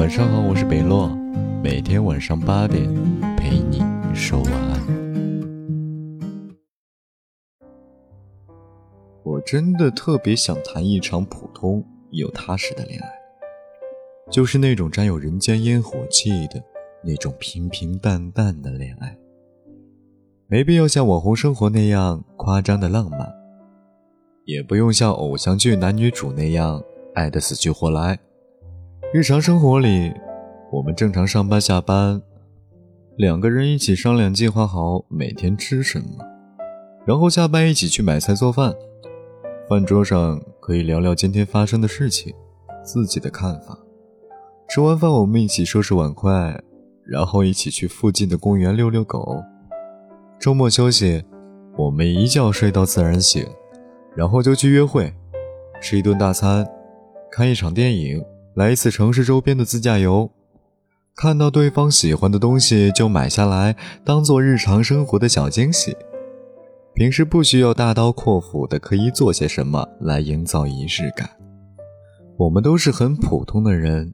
晚上好，我是北洛，每天晚上八点陪你说晚安。我真的特别想谈一场普通又踏实的恋爱，就是那种沾有人间烟火气的那种平平淡淡的恋爱，没必要像网红生活那样夸张的浪漫，也不用像偶像剧男女主那样爱得死去活来。日常生活里，我们正常上班下班，两个人一起商量计划好每天吃什么，然后下班一起去买菜做饭。饭桌上可以聊聊今天发生的事情，自己的看法。吃完饭，我们一起收拾碗筷，然后一起去附近的公园遛遛狗。周末休息，我们一觉睡到自然醒，然后就去约会，吃一顿大餐，看一场电影。来一次城市周边的自驾游，看到对方喜欢的东西就买下来，当做日常生活的小惊喜。平时不需要大刀阔斧的可以做些什么来营造仪式感。我们都是很普通的人，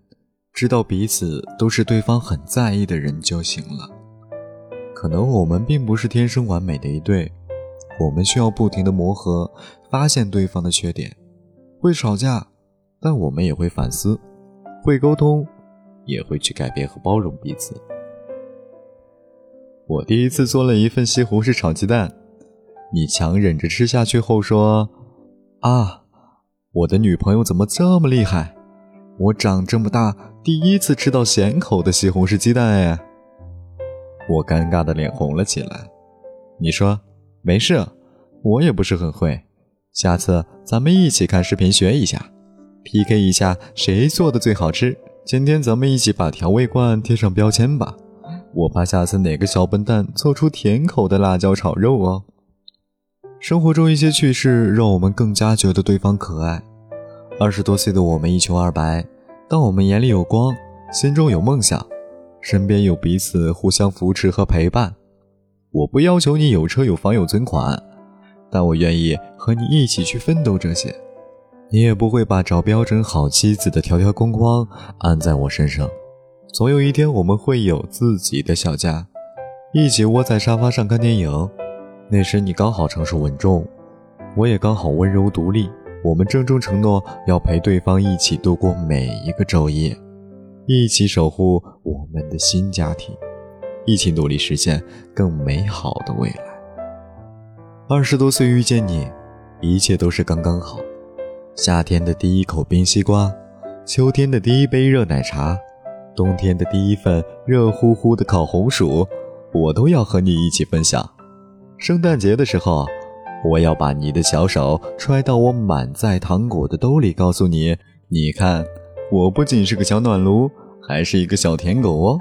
知道彼此都是对方很在意的人就行了。可能我们并不是天生完美的一对，我们需要不停的磨合，发现对方的缺点，会吵架。但我们也会反思，会沟通，也会去改变和包容彼此。我第一次做了一份西红柿炒鸡蛋，你强忍着吃下去后说：“啊，我的女朋友怎么这么厉害？我长这么大第一次吃到咸口的西红柿鸡蛋哎！”我尴尬的脸红了起来。你说：“没事，我也不是很会，下次咱们一起看视频学一下。” PK 一下谁做的最好吃？今天咱们一起把调味罐贴上标签吧。我怕下次哪个小笨蛋做出甜口的辣椒炒肉哦。生活中一些趣事让我们更加觉得对方可爱。二十多岁的我们一穷二白，但我们眼里有光，心中有梦想，身边有彼此互相扶持和陪伴。我不要求你有车有房有存款，但我愿意和你一起去奋斗这些。你也不会把找标准好妻子的条条框框安在我身上。总有一天，我们会有自己的小家，一起窝在沙发上看电影。那时你刚好成熟稳重，我也刚好温柔独立。我们郑重承诺要陪对方一起度过每一个昼夜，一起守护我们的新家庭，一起努力实现更美好的未来。二十多岁遇见你，一切都是刚刚好。夏天的第一口冰西瓜，秋天的第一杯热奶茶，冬天的第一份热乎乎的烤红薯，我都要和你一起分享。圣诞节的时候，我要把你的小手揣到我满载糖果的兜里，告诉你：你看，我不仅是个小暖炉，还是一个小舔狗哦。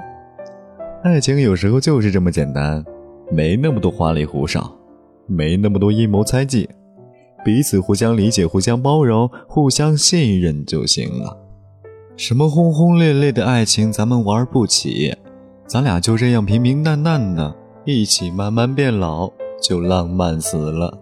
爱情有时候就是这么简单，没那么多花里胡哨，没那么多阴谋猜忌。彼此互相理解、互相包容、互相信任就行了。什么轰轰烈烈的爱情，咱们玩不起。咱俩就这样平平淡淡的，一起慢慢变老，就浪漫死了。